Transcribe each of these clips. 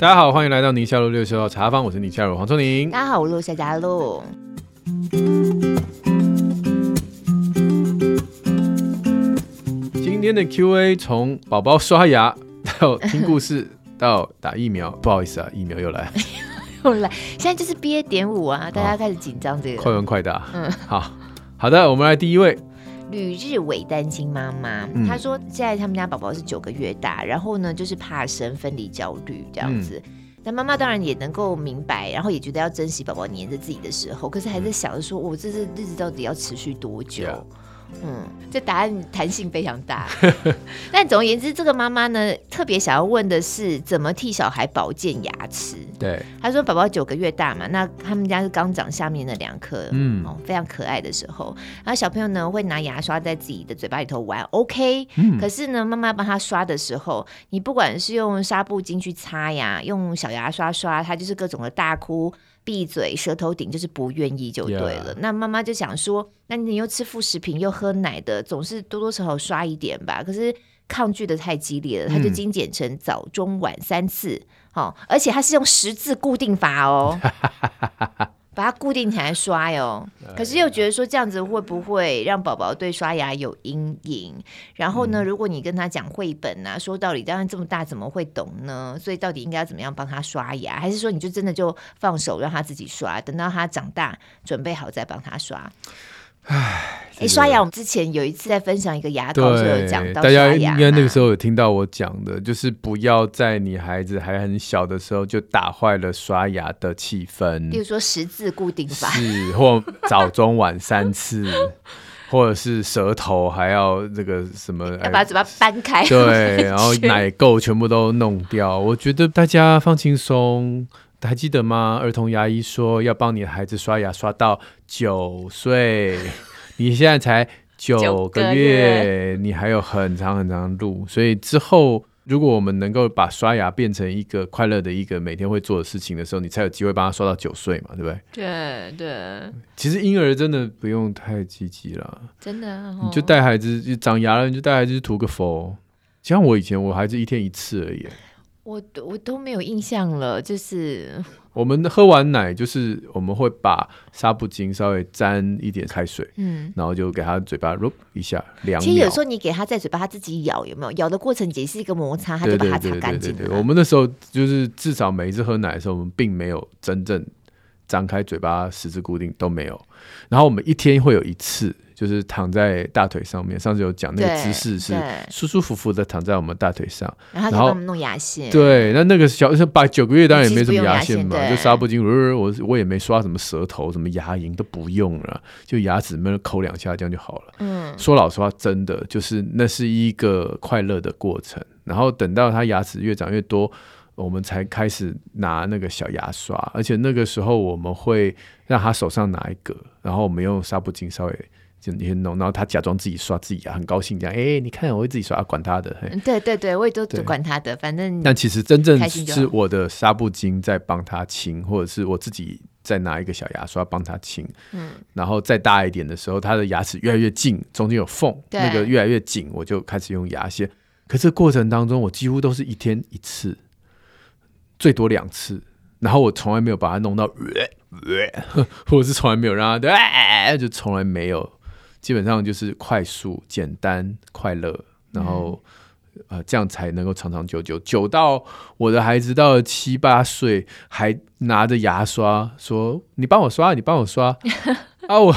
大家好，欢迎来到宁夏路六十号茶坊，我是宁夏路黄瑽宁。大家好，我是夏佳璐。今天的 Q&A 从宝宝刷牙到听故事 到打疫苗，不好意思啊，疫苗又来，又来，现在就是 BA 点五啊，大家开始紧张这个，快问快答。嗯，好好的，我们来第一位。旅日伟单亲妈妈，她说现在他们家宝宝是九个月大，然后呢就是怕生分离焦虑这样子。那妈妈当然也能够明白，然后也觉得要珍惜宝宝黏着自己的时候，可是还在想着说，我这是日子到底要持续多久？嗯，这答案弹性非常大。但总而言之，这个妈妈呢，特别想要问的是，怎么替小孩保健牙齿？对，她说宝宝九个月大嘛，那他们家是刚长下面的两颗，嗯，哦，非常可爱的时候，然后小朋友呢会拿牙刷在自己的嘴巴里头玩，OK，嗯，可是呢，妈妈帮他刷的时候，你不管是用纱布巾去擦呀，用小牙刷刷，他就是各种的大哭。闭嘴，舌头顶就是不愿意就对了。Yeah. 那妈妈就想说，那你又吃副食品又喝奶的，总是多多少少刷一点吧。可是抗拒的太激烈了，他就精简成早中晚三次，哦，而且他是用十字固定法哦。把它固定起来刷哟，可是又觉得说这样子会不会让宝宝对刷牙有阴影？然后呢，如果你跟他讲绘本啊，说道理，当然这么大怎么会懂呢？所以到底应该要怎么样帮他刷牙？还是说你就真的就放手让他自己刷，等到他长大准备好再帮他刷？唉，哎、这个，刷牙，我们之前有一次在分享一个牙膏，就有讲到，大家应该那个时候有听到我讲的，就是不要在你孩子还很小的时候就打坏了刷牙的气氛。比如说十字固定法，是或早中晚三次，或者是舌头还要这个什么，要把嘴巴搬开，对，然后奶垢全部都弄掉。我觉得大家放轻松。还记得吗？儿童牙医说要帮你的孩子刷牙刷到九岁，你现在才九个月，你还有很长很长的路。所以之后，如果我们能够把刷牙变成一个快乐的一个每天会做的事情的时候，你才有机会帮他刷到九岁嘛，对不对？对对。其实婴儿真的不用太积极了，真的、哦。你就带孩子就长牙了，你就带孩子去涂个氟。像我以前，我孩子一天一次而已。我我都没有印象了，就是 我们喝完奶，就是我们会把纱布巾稍微沾一点开水，嗯，然后就给他嘴巴揉一下，凉。其实有时候你给他在嘴巴，他自己咬有没有？咬的过程也是一个摩擦，他就把它擦干净了。我们那时候就是至少每一次喝奶的时候，我们并没有真正张开嘴巴十字固定都没有，然后我们一天会有一次。就是躺在大腿上面，上次有讲那个姿势是舒舒服服的躺在我们大腿上，然后，弄牙线。对，那那个小八九个月当然也没什么牙线嘛，就纱布巾，我我也没刷什么舌头，什么牙龈都不用了，就牙齿那抠两下这样就好了。嗯，说老实话，真的就是那是一个快乐的过程。然后等到他牙齿越长越多，我们才开始拿那个小牙刷，而且那个时候我们会让他手上拿一个，然后我们用纱布巾稍微。就那些弄，然后他假装自己刷自己啊，很高兴这样。哎、欸，你看我会自己刷，啊、管他的。对对对，我也都管他的，反正。但其实真正是我的纱布巾在帮他清，或者是我自己再拿一个小牙刷帮他清。嗯。然后再大一点的时候，他的牙齿越来越近，中间有缝，那个越来越紧，我就开始用牙线。可是过程当中，我几乎都是一天一次，最多两次。然后我从来没有把它弄到，或者是从来没有让他，就从来没有。基本上就是快速、简单、快乐，然后、嗯、呃，这样才能够长长久久。久到我的孩子到了七八岁，还拿着牙刷说：“你帮我刷，你帮我刷。”啊，我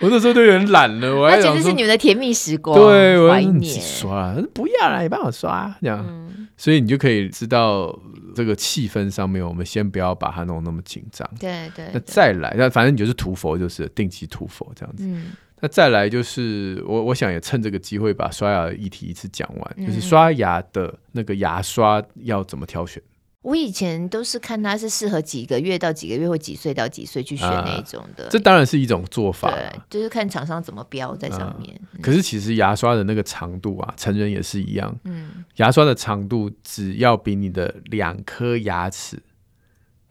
我那时候都有点懒了。我还想说，那其实是你们的甜蜜时光，对，我要刷，不要了，你帮我刷，这样、嗯。所以你就可以知道这个气氛上面，我们先不要把它弄那么紧张。对对，对。那再来，那反正你就是涂佛，就是定期涂佛这样子。嗯。那再来就是我，我想也趁这个机会把刷牙的议题一次讲完，嗯，就是刷牙的那个牙刷要怎么挑选？我以前都是看它是适合几个月到几个月或几岁到几岁去选那种的，啊，这当然是一种做法，对，就是看厂商怎么标在上面，啊嗯。可是其实牙刷的那个长度啊，成人也是一样，嗯，牙刷的长度只要比你的两颗牙齿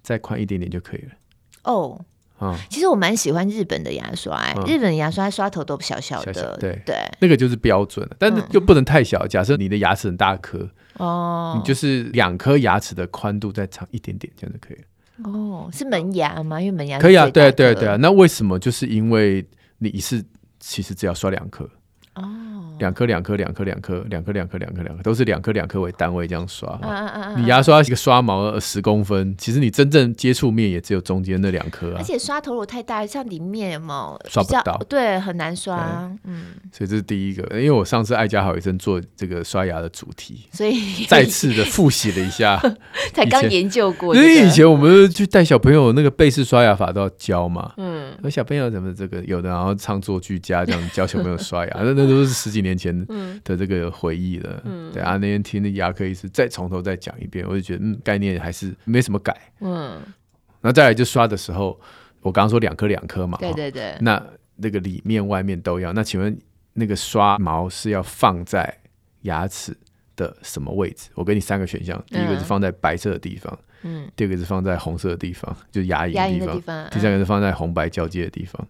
再宽一点点就可以了。哦。嗯，其实我蛮喜欢日本的牙刷，哎，日本牙刷刷头都小小的，对对，那个就是标准，但是又不能太小。假设你的牙齿很大颗，哦，你就是两颗牙齿的宽度再长一点点，这样就可以了。哦，是门牙吗？因为门牙可以啊，对对对啊。那为什么？就是因为你一次其实只要刷两颗。哦，两颗两颗两颗两颗两颗两颗两颗两颗都是两颗两颗为单位这样刷。啊啊啊！你牙刷一个刷毛十公分，其实你真正接触面也只有中间那两颗啊。而且刷头如果太大，像里面有没有刷不到？对，很难刷。嗯，所以这是第一个。因为我上次爱家好医生做这个刷牙的主题，所以再次的复习了一下。才刚研究过，因为以前我们去带小朋友那个贝氏刷牙法都要教嘛。嗯，那小朋友怎么这个有的，然后唱作俱佳这样教小朋友刷牙，那那都是十几年前的这个回忆了。嗯，对啊，那天听那牙科医师再从头再讲一遍，我就觉得嗯，概念还是没什么改。嗯，那再来就刷的时候，我刚刚说两颗两颗嘛，对对对，那那个里面外面都要。那请问那个刷毛是要放在牙齿的什么位置？我给你三个选项，第一个是放在白色的地方，嗯，第二个是放在红色的地方，就是牙龈的地方，第三个是放在红白交接的地方。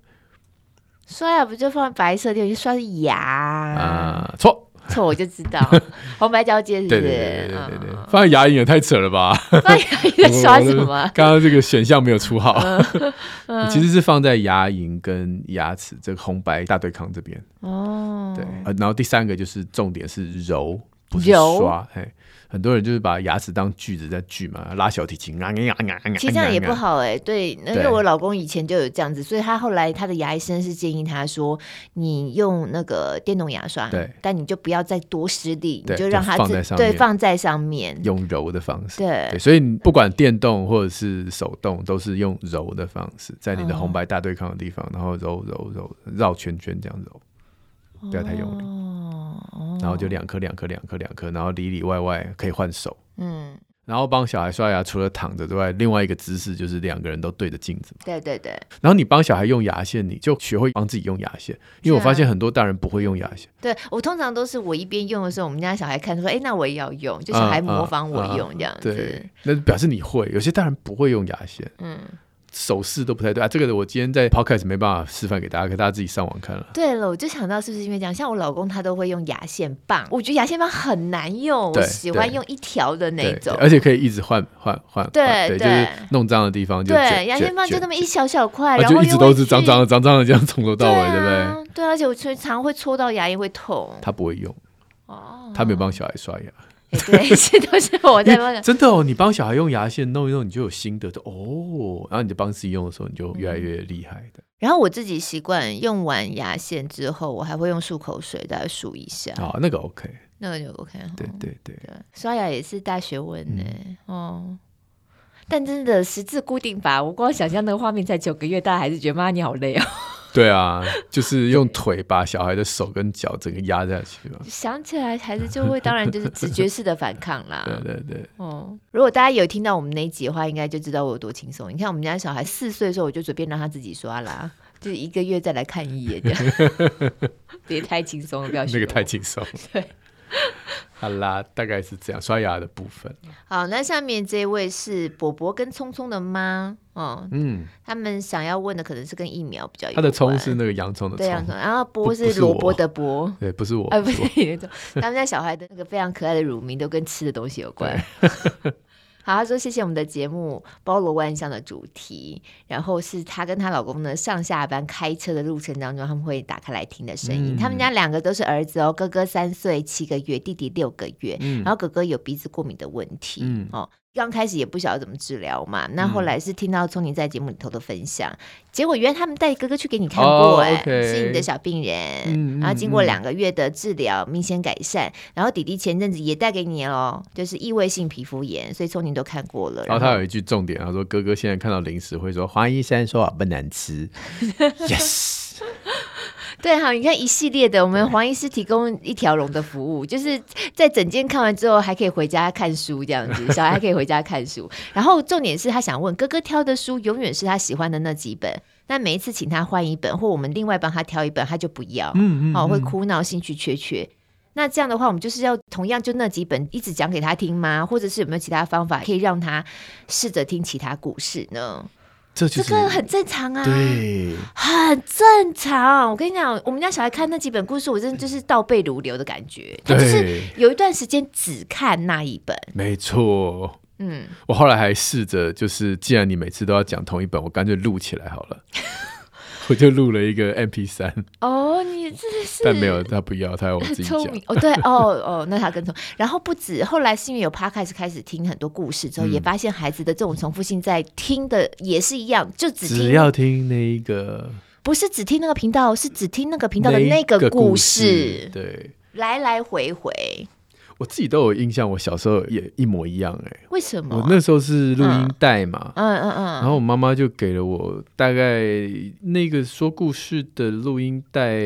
刷牙不就放白色的地方？就刷是牙啊？错错，我就知道 红白交接是不是？对对对对对，放在牙龈也太扯了吧？放在牙龈在刷什么？刚刚这个选项没有出好，其实是放在牙龈跟牙齿这个红白大对抗这边哦。对，然后第三个就是重点是揉，不是刷，嘿。很多人就是把牙齿当锯子在锯嘛，拉小提琴啊啊啊啊，其实这样也不好哎。对，因为我老公以前就有这样子，所以他后来他的牙医生是建议他说，你用那个电动牙刷，对，但你就不要再多施力，你就让它对，放在上面，用揉的方式，对，所以不管电动或者是手动，都是用揉的方式，在你的红白大对抗的地方，然后揉揉揉绕圈圈这样揉。不要太用力，哦、然后就两颗两颗两颗两颗，然后里里外外可以换手，嗯，然后帮小孩刷牙，除了躺着之外，另外一个姿势就是两个人都对着镜子嘛，对对对。然后你帮小孩用牙线，你就学会帮自己用牙线，因为我发现很多大人不会用牙线。对，我通常都是我一边用的时候，我们家小孩看说，哎，那我也要用，就小孩模仿我用这样子。对，那表示你会。有些大人不会用牙线，嗯。手势都不太对啊，这个我今天在 podcast 没办法示范给大家，可大家自己上网看了。对了，我就想到是不是因为这样？像我老公他都会用牙线棒，我觉得牙线棒很难用，我喜欢用一条的那种，而且可以一直换换换。对对，就是弄脏的地方就对，牙线棒就那么一小小块，然后就一直都是脏脏的、脏脏的这样从头到尾，对不对？对，而且我常常会戳到牙龈会痛。他不会用哦，他没有帮小孩刷牙。对，这都是我在帮。真的哦，你帮小孩用牙线弄一弄，你就有心得的哦。然后你就帮自己用的时候，你就越来越厉害的。然后我自己习惯用完牙线之后，我还会用漱口水再漱一下。哦，那个 OK，那个就 OK。对对对，刷牙也是大学问呢。哦，但真的十字固定法，我光想象那个画面，才九个月大还是觉得妈你好累哦。对啊，就是用腿把小孩的手跟脚整个压下去了。想起来，孩子就会当然就是直觉式的反抗啦。对对对。哦，如果大家有听到我们那一集的话，应该就知道我有多轻松。你看我们家小孩四岁的时候，我就随便让他自己刷啦，就是一个月再来看一眼这样，别太轻松了，不要那个太轻松。对。好啦，大概是这样刷牙的部分。好，那下面这位是伯伯跟聪聪的妈，哦，嗯，他们想要问的可能是跟疫苗比较有关。他的葱是那个洋葱的葱，然后波是萝卜的波，对，不是我，啊，不是那种。他们家小孩的那个非常可爱的乳名都跟吃的东西有关。好，他说谢谢我们的节目包罗万象的主题，然后是她跟她老公呢上下班开车的路程当中，他们会打开来听的声音。嗯、他们家两个都是儿子哦，哥哥三岁七个月，弟弟六个月，嗯、然后哥哥有鼻子过敏的问题，嗯、哦。刚开始也不晓得怎么治疗嘛，那后来是听到聪宁在节目里头的分享，嗯、结果原来他们带哥哥去给你看过，哎、是你的小病人，嗯、然后经过两个月的治疗，明显改善，然后弟弟前阵子也带给你哦，就是异位性皮肤炎，所以聪宁都看过了。然后他有一句重点，他说哥哥现在看到零食会说黄医生说不难吃，yes。对，好，你看一系列的，我们黄医师提供一条龙的服务，就是在整间看完之后，还可以回家看书这样子，小孩还可以回家看书。然后重点是他想问哥哥挑的书永远是他喜欢的那几本，那每一次请他换一本，或我们另外帮他挑一本，他就不要，嗯嗯，哦，会哭闹，兴趣缺缺。那这样的话，我们就是要同样就那几本一直讲给他听吗？或者是有没有其他方法可以让他试着听其他故事呢？这个很正常啊，对，很正常。我跟你讲，我们家小孩看那几本故事，我真的就是倒背如流的感觉。他就是有一段时间只看那一本，没错。嗯，我后来还试着，就是既然你每次都要讲同一本，我干脆录起来好了。我就录了一个 MP 三哦，你这是，但没有他不要，他要我自己讲。哦，对，哦哦，那他更聪明。然后不止，后来是因为有 Podcast 开始听很多故事之后，嗯、也发现孩子的这种重复性在听的也是一样，就只听只要听那一个，不是只听那个频道，是只听那个频道的那个故事，对，来来回回。我自己都有印象，我小时候也一模一样哎、欸。为什么？我那时候是录音带嘛，嗯嗯嗯，然后我妈妈就给了我大概那个说故事的录音带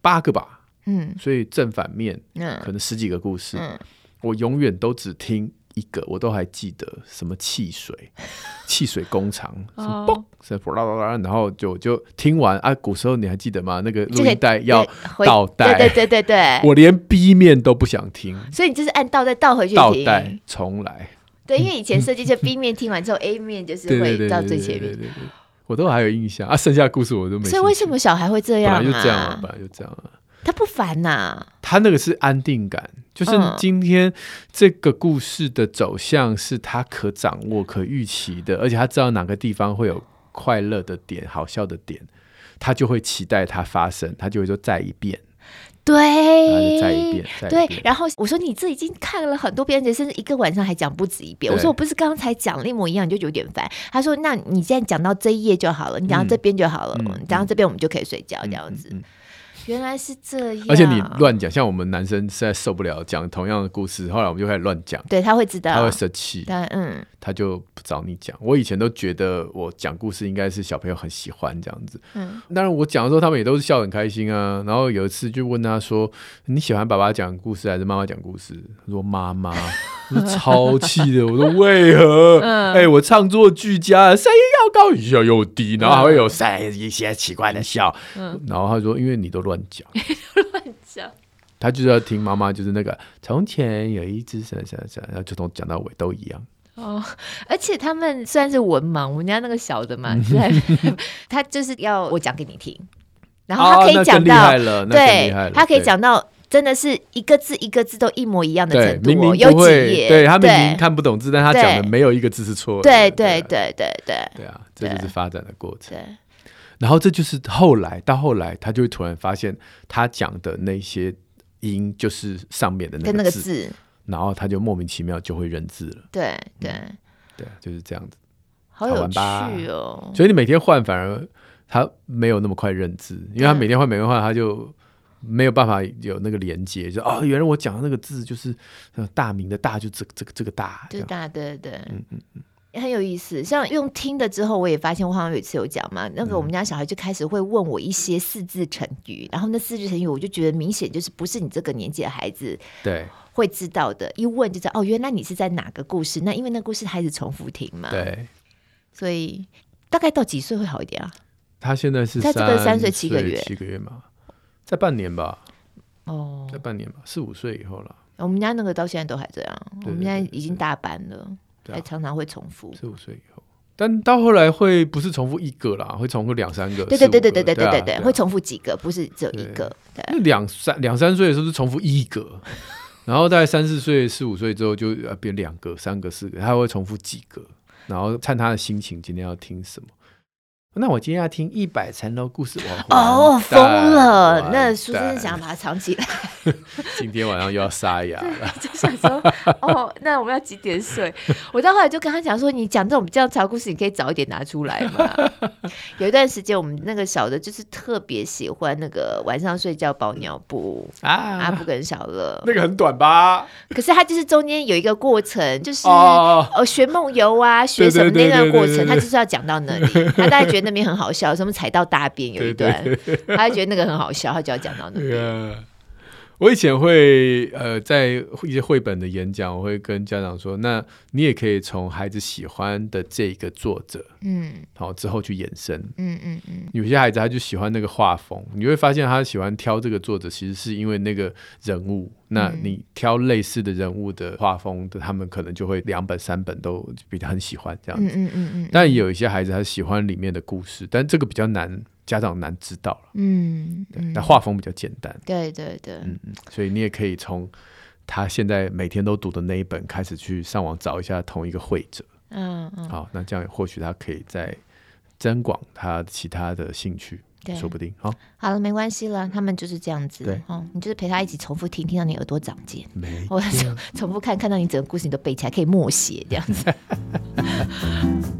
八个吧，嗯，所以正反面，嗯，可能十几个故事，嗯，我永远都只听。一个我都还记得，什么汽水，汽水工厂，什么嘣，然后就就听完啊。古时候你还记得吗？那个录音带要倒带，对对对对对。我连 B 面都不想听，所以你就是按倒带倒回去听，倒带重来。对，因为以前设计就 B 面听完之后，A 面就是会到最前面。对对对，我都还有印象啊，剩下的故事我都没。所以为什么小孩会这样？本来就这样啊，本来就这样啊。他不烦呐，他那个是安定感，就是今天这个故事的走向是他可掌握、可预期的，而且他知道哪个地方会有快乐的点、好笑的点，他就会期待它发生，他就会说再一遍，对，再一遍，对。然后我说你这已经看了很多遍，而且甚至一个晚上还讲不止一遍。我说我不是刚刚才讲了一模一样，你就有点烦。他说那你现在讲到这一页就好了，你讲到这边就好了，讲到这边我们就可以睡觉，这样子。原来是这样，而且你乱讲，像我们男生实在受不了讲同样的故事，后来我们就开始乱讲。对，他会知道，他会生气，但嗯，他就不找你讲。我以前都觉得我讲故事应该是小朋友很喜欢这样子，嗯，当然我讲的时候他们也都是笑得很开心啊。然后有一次就问他说：“你喜欢爸爸讲故事还是妈妈讲故事？”他说：“妈妈。”我超气的，我说为何？哎，我唱作俱佳，声音又高又又低，然后还会有一些奇怪的笑。嗯然后他说：“因为你都乱讲，乱讲。”他就是要听妈妈，就是那个从前有一只什么什么什么，然后就从讲到尾都一样。哦，而且他们虽然是文盲，我们家那个小的嘛，他就是要我讲给你听，然后他可以讲到，对，他可以讲到。真的是一个字一个字都一模一样的程度，哦，有几页，对他明明看不懂字，但他讲的没有一个字是错的。对对对对对，对啊，这就是发展的过程。然后这就是后来到后来，他就会突然发现他讲的那些音就是上面的那个字，然后他就莫名其妙就会认字了。对对对，就是这样子，好有趣哦。所以你每天换，反而他没有那么快认字，因为他每天换，每天换，他就。没有办法有那个连接，就哦，原来我讲的那个字就是大明的大，就这个这个这个大，就大，对对，嗯嗯嗯，也很有意思。像用听的之后，我也发现，我好像有一次有讲嘛，那个我们家小孩就开始会问我一些四字成语，嗯、然后那四字成语我就觉得明显就是不是你这个年纪的孩子对会知道的，一问就知道哦，原来你是在哪个故事？那因为那故事孩子重复听嘛，对，所以大概到几岁会好一点啊？他现在是在这个三岁七个月，七个月嘛。在半年吧，哦，在半年吧，四五岁以后了。我们家那个到现在都还这样，我们现在已经大班了，还常常会重复。四五岁以后，但到后来会不是重复一个啦，会重复两三个。对对对对对对对对对，会重复几个，不是只有一个。那两三两三岁的时候是重复一个，然后大概三四岁、四五岁之后就要变两个、三个、四个，他会重复几个，然后看他的心情，今天要听什么。那我今天要听一百层楼故事，我哦疯了！那书真是想要把它藏起来。今天晚上又要沙哑了，就想说哦，那我们要几点睡？我到后来就跟他讲说，你讲这种比较长故事，你可以早一点拿出来嘛。有一段时间，我们那个小的，就是特别喜欢那个晚上睡觉包尿布啊，阿布跟小乐，那个很短吧？可是他就是中间有一个过程，就是哦学梦游啊，学什么那段过程，他就是要讲到那里，他大概觉得。那边很好笑，什么踩到大便有一段，对对。对，他就觉得那个很好笑，他就要讲到那边。我以前会呃，在一些绘本的演讲，我会跟家长说，那你也可以从孩子喜欢的这个作者，嗯，好之后去延伸，嗯嗯嗯。有些孩子他就喜欢那个画风，你会发现他喜欢挑这个作者，其实是因为那个人物。那你挑类似的人物的画风的，他们可能就会两本三本都比较很喜欢这样子。嗯嗯嗯。但有一些孩子他喜欢里面的故事，但这个比较难。家长难知道了，嗯，那画风比较简单，对对对，嗯嗯，所以你也可以从他现在每天都读的那一本开始去上网找一下同一个绘者，嗯嗯，好，那这样或许他可以再增广他其他的兴趣，对，说不定，好，好了，没关系了，他们就是这样子，对，哦，你就是陪他一起重复听，听到你耳朵长茧，没，我重重复看，看到你整个故事你都背起来，可以默写这样子。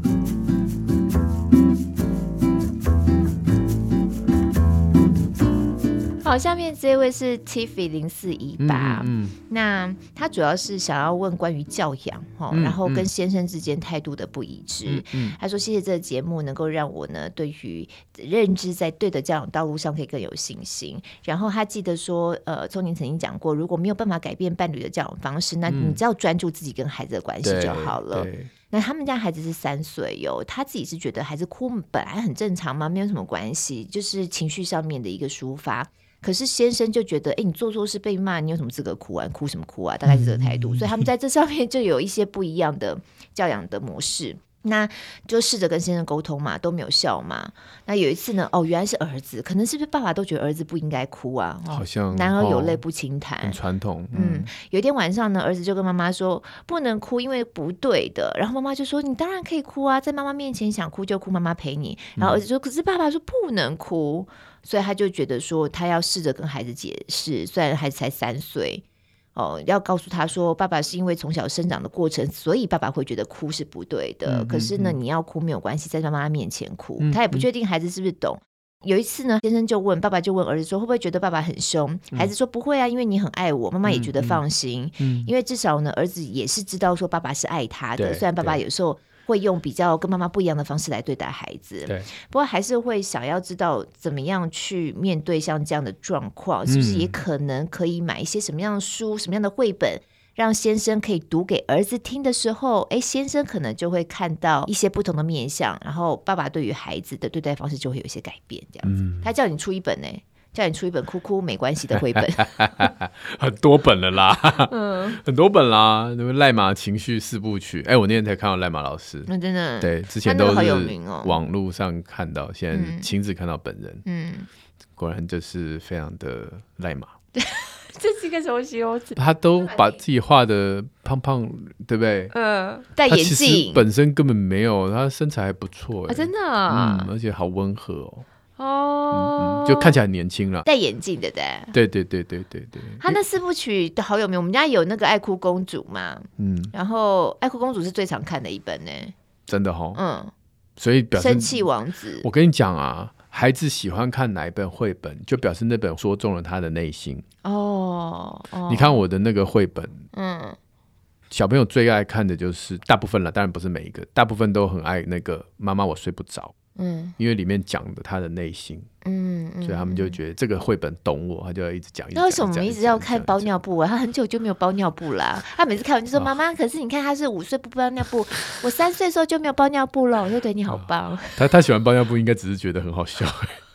好，下面这位是 Tiffy 零四一八，那他主要是想要问关于教养哈，嗯、然后跟先生之间态度的不一致。嗯嗯、他说谢谢这个节目能够让我呢对于认知在对的教养道路上可以更有信心。然后他记得说，呃，聪宁曾经讲过，如果没有办法改变伴侣的教养方式，那你只要专注自己跟孩子的关系就好了。嗯、那他们家孩子是三岁哟，他自己是觉得孩子哭本来很正常嘛，没有什么关系，就是情绪上面的一个抒发。可是先生就觉得，哎，你做错事被骂，你有什么资格哭啊？哭什么哭啊？大概是这个态度，所以他们在这上面就有一些不一样的教养的模式。那就试着跟先生沟通嘛，都没有效嘛。那有一次呢，哦，原来是儿子，可能是不是爸爸都觉得儿子不应该哭啊？哦、好像男儿有泪不轻弹，很传统。嗯，嗯，有一天晚上呢，儿子就跟妈妈说不能哭，因为不对的。然后妈妈就说你当然可以哭啊，在妈妈面前想哭就哭，妈妈陪你。然后儿子说，可是爸爸说不能哭。所以他就觉得说，他要试着跟孩子解释，虽然孩子才三岁，哦，要告诉他说，爸爸是因为从小生长的过程，所以爸爸会觉得哭是不对的。嗯、可是呢，嗯、你要哭没有关系，在妈妈面前哭，嗯、他也不确定孩子是不是懂。嗯、有一次呢，先生就问爸爸，就问儿子说，会不会觉得爸爸很凶？嗯、孩子说不会啊，因为你很爱我，妈妈也觉得放心。嗯嗯、因为至少呢，儿子也是知道说爸爸是爱他的，虽然爸爸有时候。会用比较跟妈妈不一样的方式来对待孩子，对，不过还是会想要知道怎么样去面对像这样的状况，是不是也可能可以买一些什么样的书、什么样的绘本，让先生可以读给儿子听的时候，哎，先生可能就会看到一些不同的面相，然后爸爸对于孩子的对待方式就会有一些改变。这样子，他叫你出一本呢。叫你出一本哭哭没关系的绘本，很多本了啦，嗯，很多本啦，那个赖马情绪四部曲，哎，我那天才看到赖马老师，那真的，对，之前都是网络上看到，现在亲自看到本人，嗯，果然就是非常的赖马，这是一个什么形容词？他都把自己画的胖胖，对不对？嗯，戴眼镜，本身根本没有，他身材还不错，真的，嗯，而且好温和哦。哦、嗯，就看起来很年轻了，戴眼镜的对，对？对对对对对。他那四部曲都好有名，我们家有那个爱哭公主嘛，嗯，然后爱哭公主是最常看的一本呢，真的哈、哦，嗯，所以表示生气王子，我跟你讲啊，孩子喜欢看哪一本绘本，就表示那本说中了他的内心。哦。哦，你看我的那个绘本，嗯，小朋友最爱看的就是大部分了，当然不是每一个，大部分都很爱那个妈妈，我睡不着。嗯，因为里面讲的他的内心，嗯，所以他们就觉得这个绘本懂我，他就要一直讲。那为什么我们一直要看包尿布啊？他很久就没有包尿布啦。他每次看完就说：“妈妈，可是你看他是五岁不包尿布，我三岁的时候就没有包尿布了。”我就觉得你好棒。他他喜欢包尿布，应该只是觉得很好笑。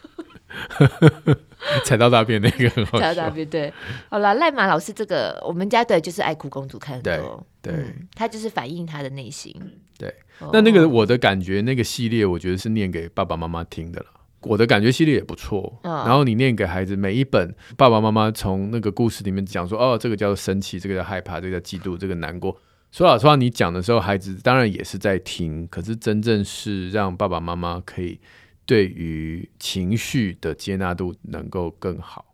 踩到大便那个很好笑。踩到大便对。好了，赖马老师这个我们家对就是爱哭公主看很多，对，他就是反映他的内心。对。那那个我的感觉那个系列，我觉得是念给爸爸妈妈听的了。我的感觉系列也不错。然后你念给孩子，每一本爸爸妈妈从那个故事里面讲说，哦，这个叫做生气，这个叫害怕，这个叫嫉妒，这个难过。说老实话，你讲的时候，孩子当然也是在听，可是真正是让爸爸妈妈可以对于情绪的接纳度能够更好。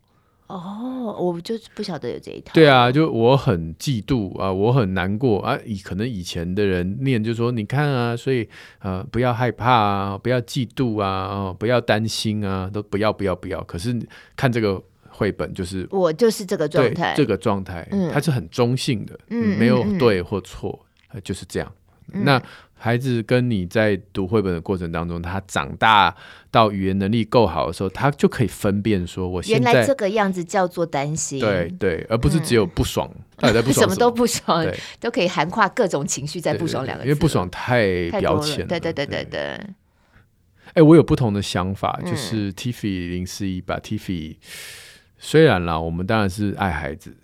哦，我就不晓得有这一套。对啊，就我很嫉妒啊，我很难过啊。以可能以前的人念就说，你看啊，所以呃，不要害怕啊，不要嫉妒啊，哦，不要担心啊，都不要不要不要。可是看这个绘本，就是我就是这个状态，这个状态，嗯，它是很中性的，嗯，没有对或错，嗯，就是这样。嗯，那。孩子跟你在读绘本的过程当中，他长大到语言能力够好的时候，他就可以分辨说，我现在原来这个样子叫做担心，对对，而不是只有不爽，他、嗯、在不爽什么，都不爽，都可以涵跨各种情绪在不爽两个字，因为不爽太表浅了，对对对对对。哎，我有不同的想法，就是 Tiffy 零四一吧，Tiffy 虽然啦，我们当然是爱孩子，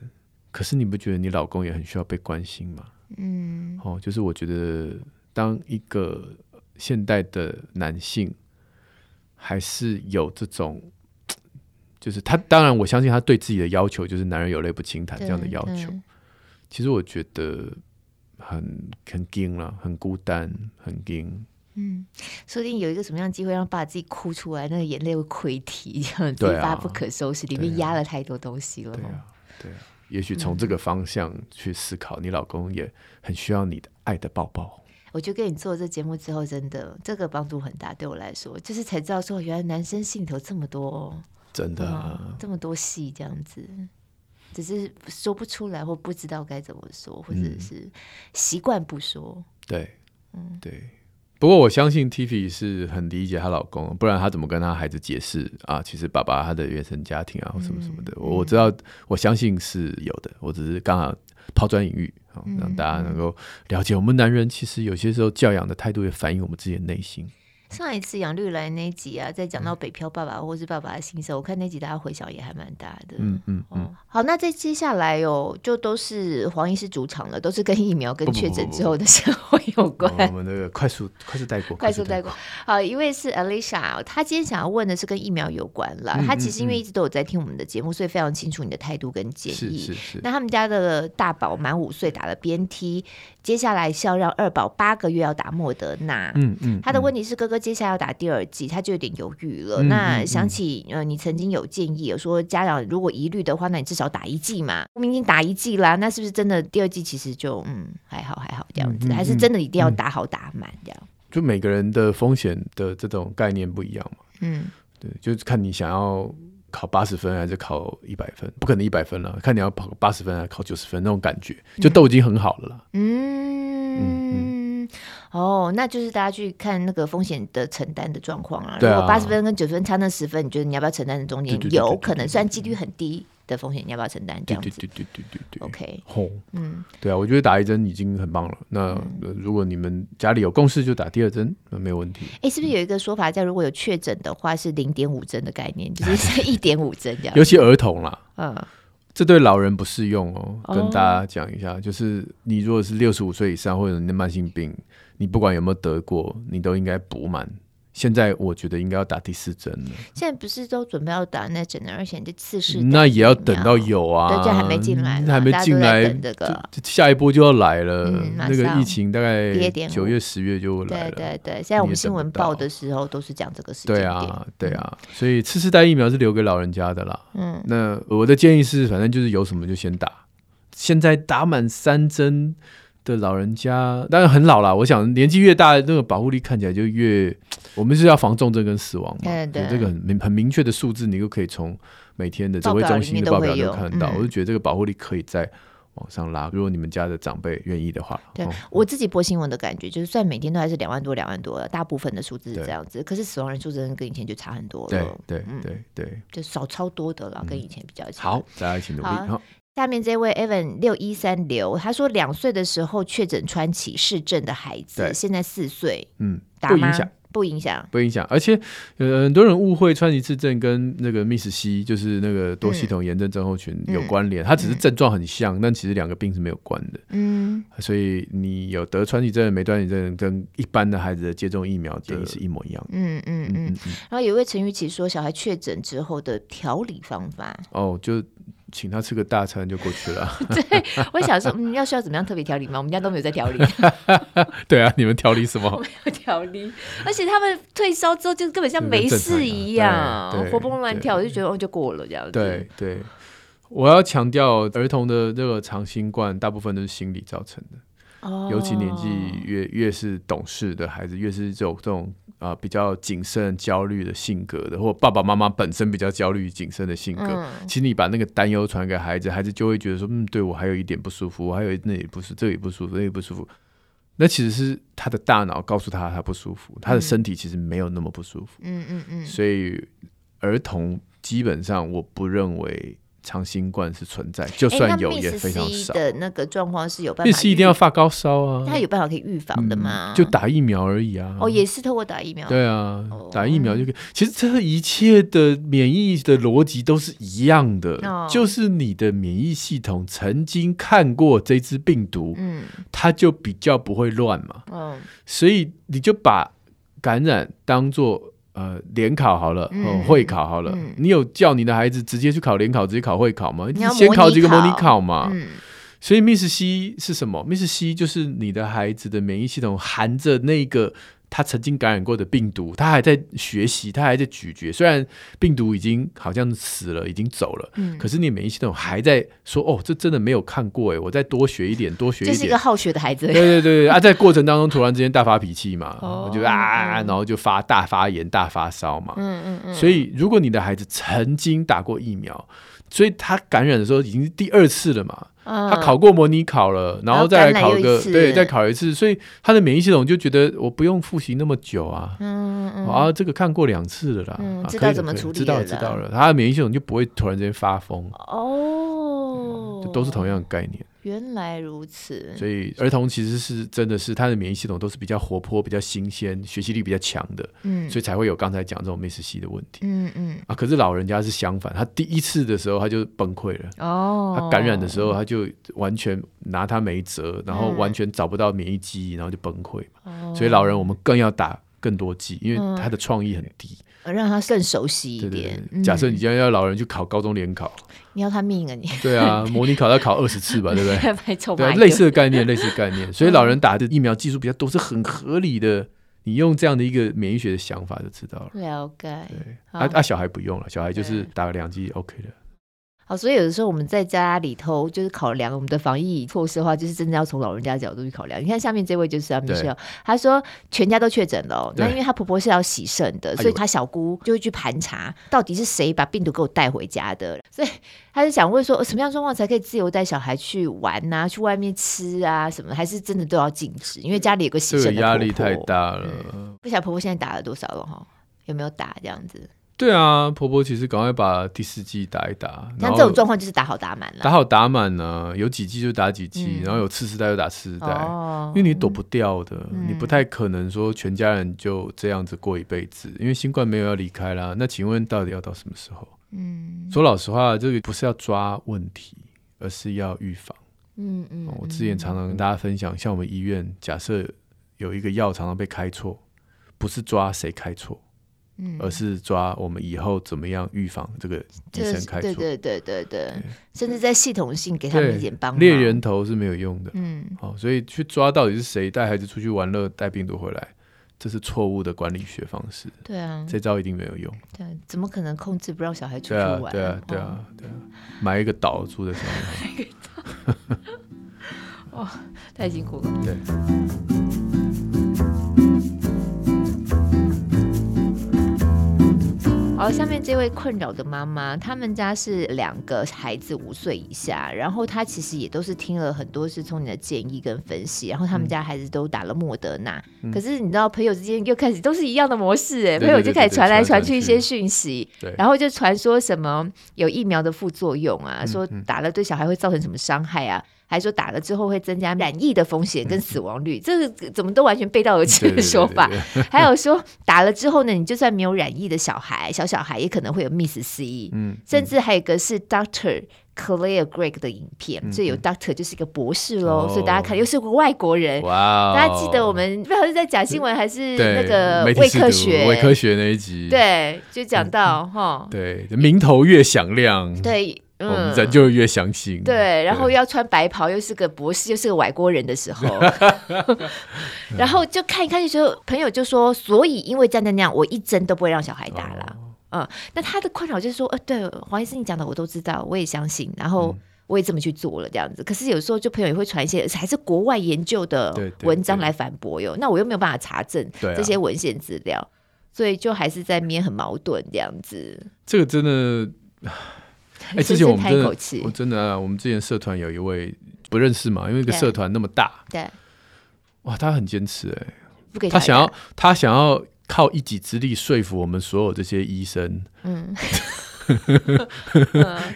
可是你不觉得你老公也很需要被关心吗？嗯，哦，就是我觉得。当一个现代的男性，还是有这种，就是他当然我相信他对自己的要求就是“男人有泪不轻弹”这样的要求。其实我觉得很很惊了，很孤单，很惊。嗯，说不定有一个什么样的机会让爸自己哭出来，那个眼泪会溃堤，这样一发不可收拾，里面压了太多东西了。对啊，对啊，也许从这个方向去思考，你老公也很需要你的爱的抱抱。我就跟你做这节目之后，真的这个帮助很大，对我来说，就是才知道说，原来男生心里头这么多，真的、这么多戏这样子，只是说不出来或不知道该怎么说，或者是习惯不说。嗯、对，嗯，对。不过我相信 Tiffy 是很理解她老公，不然她怎么跟她孩子解释啊？其实爸爸他的原生家庭啊，或什么什么的，嗯、我知道，我相信是有的。我只是刚好抛砖引玉。让大家能够了解，我们男人其实有些时候教养的态度也反映我们自己的内心。上一次杨绿来那集啊，在讲到北漂爸爸或是爸爸的心声，我看那集大家回响也还蛮大的。嗯嗯嗯。好，那在接下来哦，就都是黄医师主场了，都是跟疫苗跟确诊之后的生活有关。我们那个快速快速带过，快速带过。好，一位是 Alicia，她今天想要问的是跟疫苗有关了。她其实因为一直都有在听我们的节目，所以非常清楚你的态度跟建议。是是是。那他们家的大宝满五岁打了 BNT，接下来是要让二宝八个月要打莫德纳。嗯嗯。他的问题是哥哥。接下来要打第二季，他就有点犹豫了。嗯、那想起呃，你曾经有建议，有说家长如果疑虑的话，那你至少打一季嘛。我们已经打一季啦，那是不是真的第二季其实就嗯还好还好这样子？还是真的一定要打好打满这样？就每个人的风险的这种概念不一样嘛。嗯，对，就是看你想要考八十分还是考一百分，不可能一百分了，看你要考八十分还是考九十分那种感觉，就都已经很好了啦。嗯。嗯嗯哦，那就是大家去看那个风险的承担的状况啊。如果八十分跟九十分差那十分，你觉得你要不要承担的中间有可能，虽然几率很低的风险，你要不要承担？这样子，对对对对对对。OK，嗯，对啊，我觉得打一针已经很棒了。那如果你们家里有共识，就打第二针，那没有问题。哎，是不是有一个说法叫如果有确诊的话是零点五针的概念，就是 一点五针这样？尤其儿童啦，嗯，这对老人不适用哦。跟大家讲一下，就是你如果是六十五岁以上或者你的慢性病。你不管有没有得过，你都应该补满。现在我觉得应该要打第四针了。现在不是都准备要打那针了，而且这次是那也要等到有啊，对，这还没进来，还没进来，这个下一波就要来了。那个疫情大概九月、十月就来了。对对对，现在我们新闻报的时候都是讲这个事情。对啊，对啊，所以次世代疫苗是留给老人家的啦。嗯，那我的建议是，反正就是有什么就先打。现在打满三针。的老人家当然很老了，我想年纪越大，那个保护力看起来就越。我们是要防重症跟死亡嘛？对，对，这个很明很明确的数字，你就可以从每天的指挥中心的报表都看到。我就觉得这个保护力可以再往上拉。如果你们家的长辈愿意的话，对、哦、我自己播新闻的感觉，就是算每天都还是两万多两万多，大部分的数字是这样子。可是死亡人数真的跟以前就差很多了。对对对对，就少超多的了，跟以前比较起来。好，大家一起努力。好下面这位 Evan 六一三刘，他说两岁的时候确诊川崎氏症的孩子，对现在四岁，嗯，打吗？不影响，不影响。而且呃，很多人误会川崎氏症跟那个 Miss C，就是那个多系统炎症症候群有关联，嗯、它只是症状很像，嗯、但其实两个病是没有关的。嗯，所以你有得川崎症、没川崎症，跟一般的孩子的接种疫苗建议是一模一样的。嗯嗯嗯。嗯嗯，然后有一位陈玉琪说，小孩确诊之后的调理方法，哦，就。请他吃个大餐就过去了。对，我想说，嗯，要需要怎么样特别调理吗？我们家都没有在调理。对啊，你们调理什么？我没有调理，而且他们退烧之后就根本像没事一样，活蹦乱跳，我就觉得哦，就过了这样子。对对，我要强调，儿童的这个长新冠大部分都是心理造成的。哦，尤其年纪越越是懂事的孩子，越是这种这种。啊，比较谨慎、焦虑的性格的，或爸爸妈妈本身比较焦虑、谨慎的性格，嗯、其实你把那个担忧传给孩子，孩子就会觉得说，嗯，对我还有一点不舒服，我还有那也不舒服，这也不舒服，那也不舒服。那其实是他的大脑告诉他他不舒服，他的身体其实没有那么不舒服。嗯嗯嗯。所以儿童基本上我不认为。长新冠是存在，就算有也非常少。的那个状况是有办法，是一定要发高烧啊？他有办法可以预防的吗？就打疫苗而已啊。哦，也是透过打疫苗。对啊，打疫苗就可以。其实这一切的免疫的逻辑都是一样的，就是你的免疫系统曾经看过这只病毒，嗯，它就比较不会乱嘛。嗯，所以你就把感染当做。呃，联考好了，嗯，会考好了，嗯，你有叫你的孩子直接去考联考，直接考会考吗？你先考几个模拟考嘛。嗯，所以 Miss C 是什么？Miss C 就是你的孩子的免疫系统含着那个。他曾经感染过的病毒，他还在学习，他还在咀嚼。虽然病毒已经好像死了，已经走了，嗯，可是你免疫系统还在说：“哦，这真的没有看过哎，我再多学一点，多学一点。”就是一个好学的孩子。对对对啊，在过程当中突然之间大发脾气嘛，我、就啊、嗯，然后就发大发炎、大发烧嘛。嗯嗯嗯。所以，如果你的孩子曾经打过疫苗，所以他感染的时候已经是第二次了嘛。他考过模拟考了，然后再来考一个，对，再考一次，所以他的免疫系统就觉得我不用复习那么久啊，嗯嗯，啊，这个看过两次了啦，嗯，知道怎么处理，知道知道了，他的免疫系统就不会突然之间发疯，哦，这都是同样的概念。原来如此，所以儿童其实是真的是他的免疫系统都是比较活泼、比较新鲜、学习力比较强的，嗯，所以才会有刚才讲这种 MIS-C 的问题，嗯嗯。啊，可是老人家是相反，他第一次的时候他就崩溃了，哦，他感染的时候他就完全拿他没辙，然后完全找不到免疫记忆，然后就崩溃，哦，所以老人我们更要打更多剂，因为他的创意很低。让他更熟悉一点。对对对，假设你今天要老人去考高中联考，嗯，你要他命啊你？对啊，模拟考要考二十次吧，对不对？对，类似的概念，类似的概念。所以老人打的疫苗技术比较多，是很合理的。你用这样的一个免疫学的想法就知道了。了解。对，啊啊，小孩不用了，小孩就是打个两剂 OK 的。好，所以有的时候我们在家里头就是考量我们的防疫措施的话，就是真的要从老人家的角度去考量。你看下面这位就是啊，Michelle，他说全家都确诊了，那因为他婆婆是要洗肾的，所以他小姑就会去盘查到底是谁把病毒给我带回家的。所以他就想问说，什么样状况才可以自由带小孩去玩呐、啊，去外面吃啊什么？还是真的都要禁止？因为家里有个洗肾的婆婆，压力太大了。嗯、不晓得婆婆现在打了多少了哈？有没有打这样子？对啊，婆婆其实赶快把第四季打一打。像这种状况就是打好打满了，打好打满呢，有几季就打几季，嗯，然后有次世代就打次世代，哦，因为你躲不掉的，嗯，你不太可能说全家人就这样子过一辈子，因为新冠没有要离开啦。那请问到底要到什么时候？嗯，说老实话，这个不是要抓问题，而是要预防。嗯嗯，我之前常常跟大家分享，像我们医院，假设有一个药常常被开错，不是抓谁开错。而是抓我们以后怎么样预防这个医生开错，对对对对对，甚至在系统性给他们一点帮忙。猎人头是没有用的，嗯，好，所以去抓到底是谁带孩子出去玩乐带病毒回来，这是错误的管理学方式。对啊，这招一定没有用。对，怎么可能控制不让小孩出去玩？对啊，对啊，对啊，埋一个岛住在上面。哦，太辛苦了。对。好，下面这位困扰的妈妈，他们家是两个孩子五岁以下，然后她其实也都是听了很多是从你的建议跟分析，然后他们家孩子都打了莫德纳，嗯、可是你知道朋友之间又开始都是一样的模式，哎，朋友就开始传来传去一些讯息，然后就传说什么有疫苗的副作用啊，说打了对小孩会造成什么伤害啊。还说打了之后会增加染疫的风险跟死亡率，嗯、这个怎么都完全背道而驰的说法。对对对对还有说打了之后呢，你就算没有染疫的小孩，小小孩也可能会有 Miss C，。嗯，甚至还有一个是 Doctor Claire Gregg 的影片，嗯、所以有 Doctor 就是一个博士喽、嗯。所以大家看又是个外国人。哇、哦！大家记得我们不知道是在假新闻还是那个伪科学？伪科学那一集，对，就讲到哈、嗯，对，名头越响亮，对。嗯、我们人就越相信。对，然后要穿白袍，又是个博士，又是个外国人的时候，然后就看一看，就说朋友就说，所以因为站在那样，我一针都不会让小孩打了。哦、嗯，那他的困扰就是说，呃，对，黄医师你讲的我都知道，我也相信，然后我也这么去做了，这样子。可是有时候就朋友也会传一些还是国外研究的文章来反驳哟，那我又没有办法查证这些文献资料、啊，所以就还是在面很矛盾这样子。这个真的。哎、欸，之前我们真的，我真的、啊，我们之前社团有一位不认识嘛，因为一个社团那么大，对，哇，他很坚持哎、欸，他想要他想要靠一己之力说服我们所有这些医生。嗯。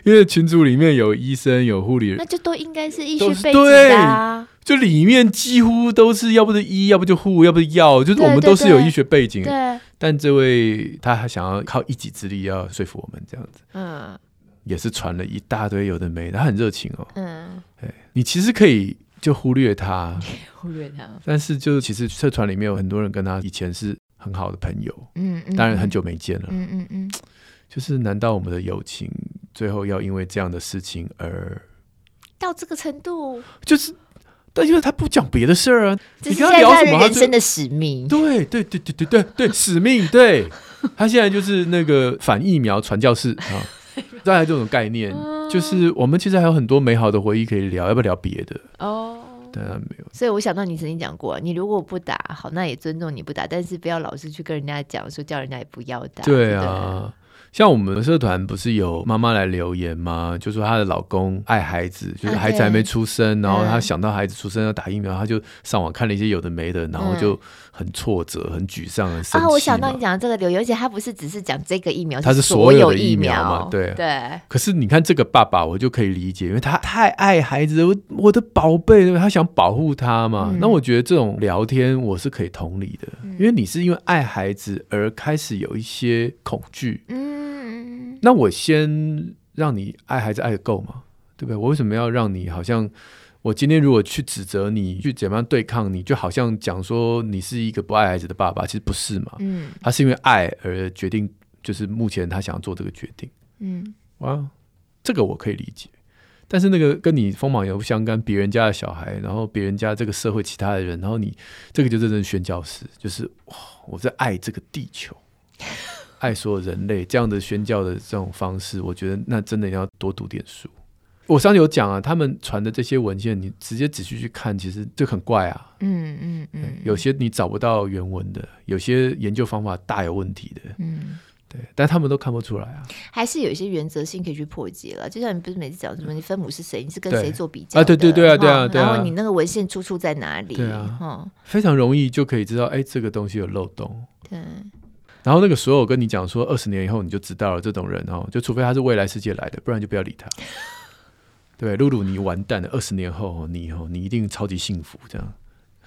因为群组里面有医生有护理人，那就都应该是医学背景的啊。就里面几乎都是要不是医，要不就护，要不是药，就是我们都是有医学背景。对，但这位他还想要靠一己之力要说服我们这样子。嗯，也是传了一大堆有的没的，他很热情哦。嗯，你其实可以就忽略他，忽略他。但是就其实社团里面有很多人跟他以前是很好的朋友。嗯，当然很久没见了。嗯嗯嗯。就是，难道我们的友情最后要因为这样的事情而到这个程度？就是，但因为他不讲别的事儿啊，你跟他聊什么？人生的使命？对对对对对对对，使命。对，他现在就是那个反疫苗传教士啊，大概这种概念。就是我们其实还有很多美好的回忆可以聊，要不要聊别的？哦，当然没有。所以我想到你曾经讲过，你如果不打，好，那也尊重你不打，但是不要老是去跟人家讲说叫人家也不要打。对啊。像我们社团不是有妈妈来留言吗？就说她的老公爱孩子，就是孩子还没出生.然后她想到孩子出生要打疫苗，她就上网看了一些有的没的，然后就很挫折、很沮丧、很生气。啊，我想到你讲的这个留言，而且他不是只是讲这个疫苗，他是所有的疫苗嘛？对对。可是你看这个爸爸，我就可以理解，因为他太爱孩子，我我的宝贝，他想保护他嘛。嗯、那我觉得这种聊天我是可以同理的，嗯、因为你是因为爱孩子而开始有一些恐惧。嗯。那我先让你爱孩子爱得够吗？对不对？我为什么要让你好像我今天如果去指责你，去怎么样对抗你，就好像讲说你是一个不爱孩子的爸爸，其实不是嘛。嗯，他是因为爱而决定，就是目前他想要做这个决定。嗯，哇，这个我可以理解。但是那个跟你锋芒也不相干，别人家的小孩，然后别人家这个社会其他的人，然后你这个就真正宣教师，就是哇，我在爱这个地球。爱所有人类这样的宣教的这种方式，我觉得那真的要多读点书。我上次有讲啊，他们传的这些文献，你直接仔细去看，其实就很怪啊。嗯嗯嗯，有些你找不到原文的，有些研究方法大有问题的。嗯，对，但他们都看不出来啊。还是有一些原则性可以去破解了。就像你不是每次讲什么，你分母是谁？你是跟谁做比较啊？对对对啊，对啊，对啊。然后你那个文献出处在哪里？对啊，非常容易就可以知道，哎，这个东西有漏洞。对。然后那个所有跟你讲说二十年以后你就知道了这种人哦，就除非他是未来世界来的，不然就不要理他。对，露露你完蛋了，二十年后你以后你一定超级幸福这样。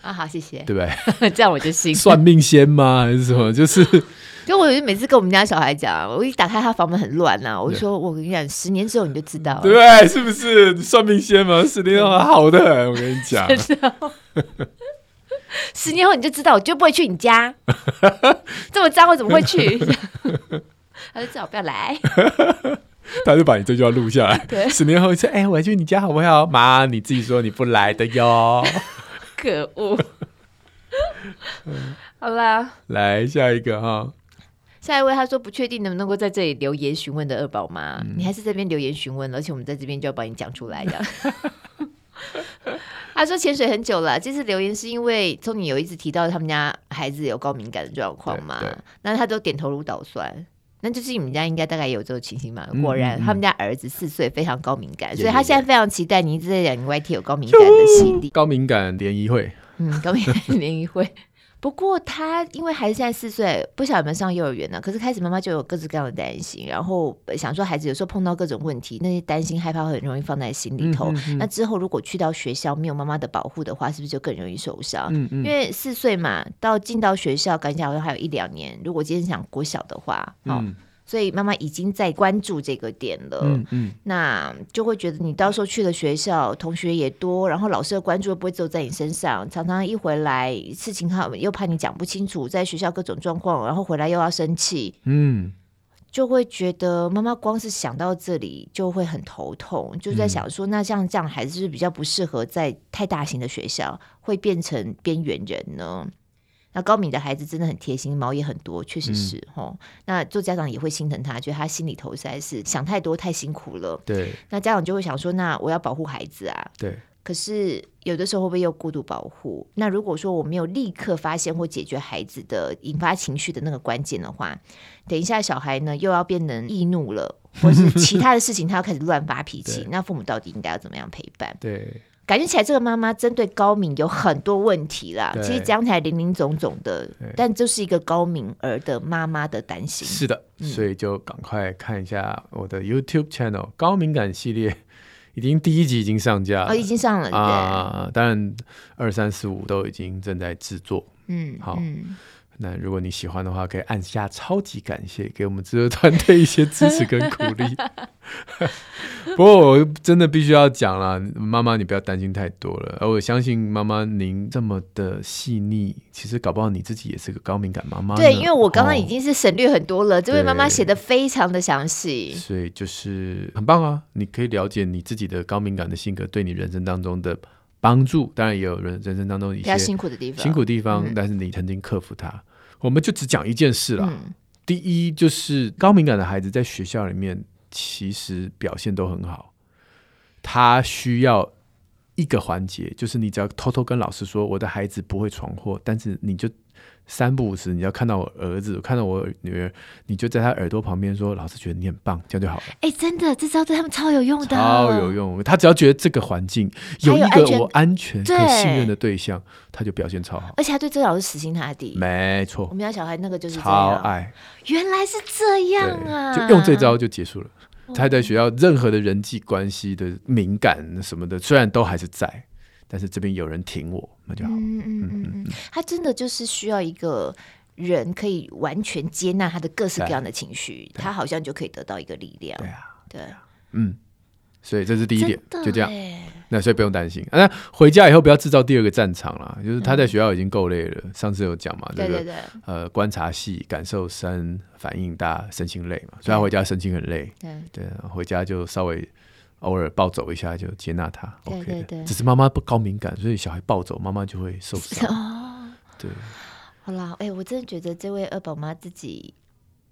啊好，谢谢。对不对？这样我就信。算命仙吗？还是什么？就是，就我每次跟我们家小孩讲，我一打开他房门很乱呐，我就说我跟你讲，十年之后你就知道了。对，是不是算命仙吗？十年后好的很，我跟你讲。十年后你就知道，我就不会去你家。这么脏，我怎么会去？他就最好不要来。他就把你这句话录下来。对，十年后你说：“哎、欸，我要去你家好不好？”妈，你自己说你不来的哟。可恶。好啦，来下一个哈。下一位他说不确定能不能够在这里留言询问的二宝妈，嗯、你还是这边留言询问，而且我们在这边就要帮你讲出来的。他说潜水很久了，这次留言是因为 Tony 有一直提到他们家孩子有高敏感的状况嘛？那他都点头如捣蒜，那就是你们家应该大概也有这种情形嘛？果然，他们家儿子四岁非常高敏感，所以他现在非常期待你一直在讲你 YT 有高敏感的系列，高敏感联谊会，嗯，高敏感联谊会。不过他因为孩子现在四岁，不晓得有没有上幼儿园呢？可是开始妈妈就有各式各样的担心，然后想说孩子有时候碰到各种问题，那些担心害怕会很容易放在心里头。那之后如果去到学校没有妈妈的保护的话，是不是就更容易受伤？嗯嗯，因为四岁嘛，到进到学校，感觉好像还有一两年。如果今天想国小的话，哦。嗯所以妈妈已经在关注这个点了，嗯嗯，那就会觉得你到时候去了学校，同学也多，然后老师的关注又不会只有在你身上，常常一回来事情好又怕你讲不清楚，在学校各种状况，然后回来又要生气，嗯，就会觉得妈妈光是想到这里就会很头痛，就在想说，那像这样孩子是是比较不适合在太大型的学校，会变成边缘人呢？那高敏的孩子真的很贴心，毛也很多，确实是哦。嗯、那做家长也会心疼他，觉得他心里头实在是想太多，太辛苦了。对。那家长就会想说，那我要保护孩子啊。对。可是有的时候会不会又过度保护？那如果说我没有立刻发现或解决孩子的引发情绪的那个关键的话，等一下小孩呢又要变成易怒了，或是其他的事情他要开始乱发脾气，那父母到底应该要怎么样陪伴？对。感觉起来这个妈妈针对高敏有很多问题啦。其实讲起来林林总总的，但就是一个高敏儿的妈妈的担心。是的，所以就赶快看一下我的 YouTube channel 高敏感系列。已经第一集已经上架了，哦，已经上了啊！当然，二三四五都已经正在制作。嗯，好。嗯那如果你喜欢的话，可以按下超级感谢，给我们制作团队一些支持跟鼓励。不过我真的必须要讲了，妈妈你不要担心太多了。而我相信妈妈您这么的细腻，其实搞不好你自己也是个高敏感妈妈。对，因为我刚刚已经是省略很多了，哦、这位妈妈写的非常的详细，所以就是很棒啊！你可以了解你自己的高敏感的性格对你人生当中的帮助，当然也有人人生当中一些辛苦的地方，辛苦地方，嗯、但是你曾经克服它。我们就只讲一件事啦。嗯、第一就是高敏感的孩子在学校里面其实表现都很好，他需要一个环节，就是你只要偷偷跟老师说我的孩子不会闯祸，但是你就。三不五时，你要看到我儿子，看到我女儿，你就在他耳朵旁边说：“老师觉得你很棒，这样就好了。”哎，真的，这招对他们超有用的，超有用。他只要觉得这个环境有一个我安全、可信任的对象，他就表现超好。而且他对这个老师死心塌地。没错，我们家小孩那个就是超爱。原来是这样啊！就用这招就结束了。他在学校任何的人际关系的敏感什么的，虽然都还是在。但是这边有人挺我，那就好。嗯嗯嗯嗯，他真的就是需要一个人可以完全接纳他的各式各样的情绪，他好像就可以得到一个力量。对啊，对啊，嗯，所以这是第一点，就这样。那所以不用担心。那回家以后不要制造第二个战场了。就是他在学校已经够累了，上次有讲嘛，这个呃观察细、感受深、反应大、身心累嘛，所以他回家身心很累。对对，回家就稍微。偶尔暴走一下就接纳他，OK 对对对，只是妈妈不高敏感，所以小孩暴走，妈妈就会受伤。哦，对，好啦，哎、欸，我真的觉得这位二宝妈自己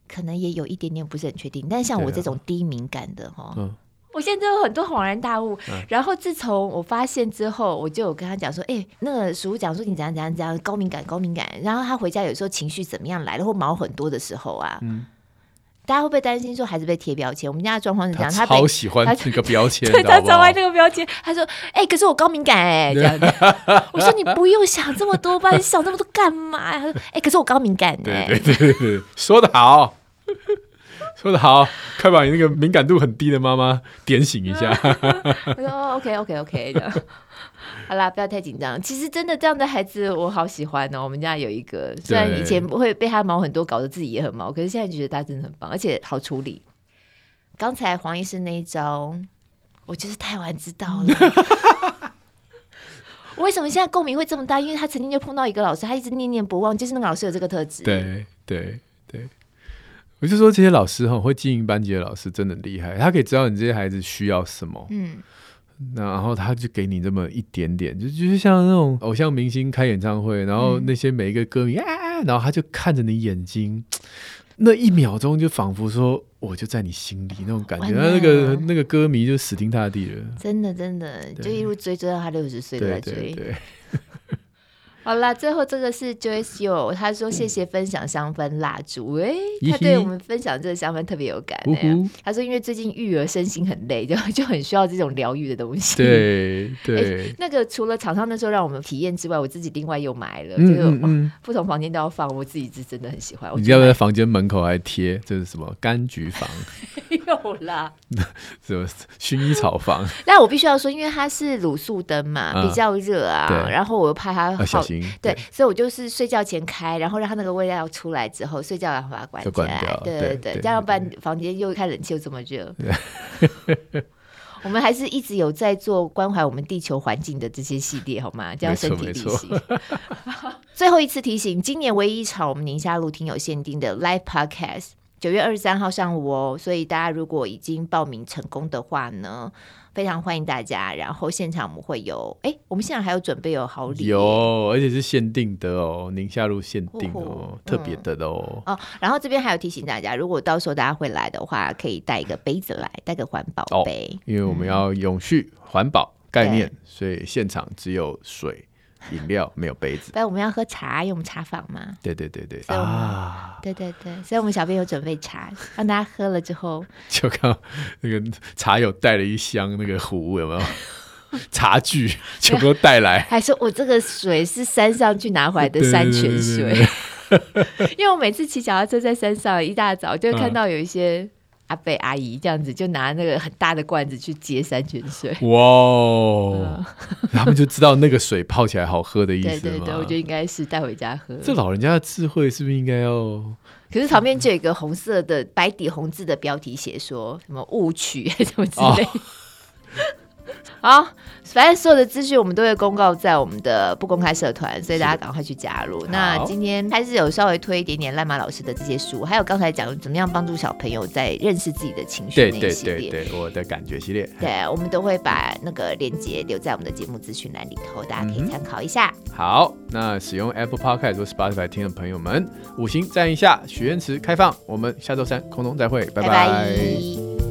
可能也有一点点不是很确定，但像我这种低敏感的哈，嗯、我现在都有很多恍然大悟。嗯、然后自从我发现之后，我就有跟他讲说，哎、欸，那个叔叔讲说你怎样怎样怎样高敏感高敏感，然后他回家有时候情绪怎么样来了或毛很多的时候啊，嗯。大家会不会担心说孩子被贴标签？我们家的状况是这样，他超喜欢这个标签，对，他超爱这个标签。他说：“哎、欸，可是我高敏感哎、欸，这样子。”我说：“你不用想这么多吧，你想这么多干嘛呀？”他说：“哎、欸，可是我高敏感哎、欸。”对对对对，说得好，说的好，快把你那个敏感度很低的妈妈点醒一下。我说：“OK OK OK。”这样。好啦，不要太紧张。其实真的这样的孩子，我好喜欢哦。我们家有一个，虽然以前不会被他毛很多，搞得自己也很毛，可是现在觉得他真的很棒，而且好处理。刚才黄医师那一招，我就是太晚知道了。为什么现在共鸣会这么大？因为他曾经就碰到一个老师，他一直念念不忘，就是那个老师有这个特质。对对对，我就说这些老师哈，会经营班级的老师真的厉害，他可以知道你这些孩子需要什么。嗯。那然后他就给你这么一点点，就就是像那种偶像明星开演唱会，然后那些每一个歌迷啊，然后他就看着你眼睛，那一秒钟就仿佛说我就在你心里那种感觉，那那个那个歌迷就死心塌地了，真的真的就一路追追到他六十岁都在追。对对对好啦，最后这个是 Joyce Yo，他说谢谢分享香氛蜡烛，哎、欸，他对我们分享这个香氛特别有感、欸。嗯、他说因为最近育儿身心很累，就就很需要这种疗愈的东西。对 对、欸，那个除了厂商那时候让我们体验之外，我自己另外又买了，嗯嗯嗯就是不同房间都要放，我自己是真的很喜欢。你要不要在房间门口还贴这是什么柑橘房？有啦，什么薰衣草房？那我必须要说，因为它是卤素灯嘛，嗯、比较热啊，对然后我又怕它好。啊对，所以我就是睡觉前开，然后让它那个味道出来之后，睡觉然后把它关起来。对对对，这样不然房间又开冷气又这么热。我们还是一直有在做关怀我们地球环境的这些系列，好吗？这样身体力行。最后一次提醒，今年唯一一场我们宁夏路听友限定的 Live Podcast，九月二十三号上午哦。所以大家如果已经报名成功的话呢，非常欢迎大家，然后现场我们会有，哎，我们现场还有准备有好礼，有，而且是限定的哦，宁夏路限定哦，哦嗯、特别的哦。哦，然后这边还有提醒大家，如果到时候大家会来的话，可以带一个杯子来，带个环保杯，哦，因为我们要永续环保概念，嗯、所以现场只有水。饮料没有杯子，但我们要喝茶，因为我们茶坊嘛。对对对对。啊，对对对，所以我们小编有准备茶，让大家喝了之后，就看那个茶友带了一箱那个壶，有没有？茶具全部都带来，还说我这个水是山上去拿回来的山泉水。因为我每次骑脚踏车在山上，一大早就会看到有一些阿伯阿姨这样子，就拿那个很大的罐子去接山泉水。哇、哦，他们就知道那个水泡起来好喝的意思。对对对，我觉得应该是带回家喝。这老人家的智慧是不是应该要？可是旁边就有一个红色的白底红字的标题，写说什么误取什么之类。哦 好，反正所有的资讯我们都会公告在我们的不公开社团，所以大家赶快去加入。那今天还是有稍微推一点点赖马老师的这些书，还有刚才讲怎么样帮助小朋友在认识自己的情绪那一系列，对对对对，我的感觉系列，对，我们都会把那个链接留在我们的节目资讯栏里头，大家可以参考一下。嗯、好，那使用 Apple Podcast 或 Spotify 听的朋友们，五星赞一下，许愿池开放，我们下周三空中再会，拜拜。拜拜。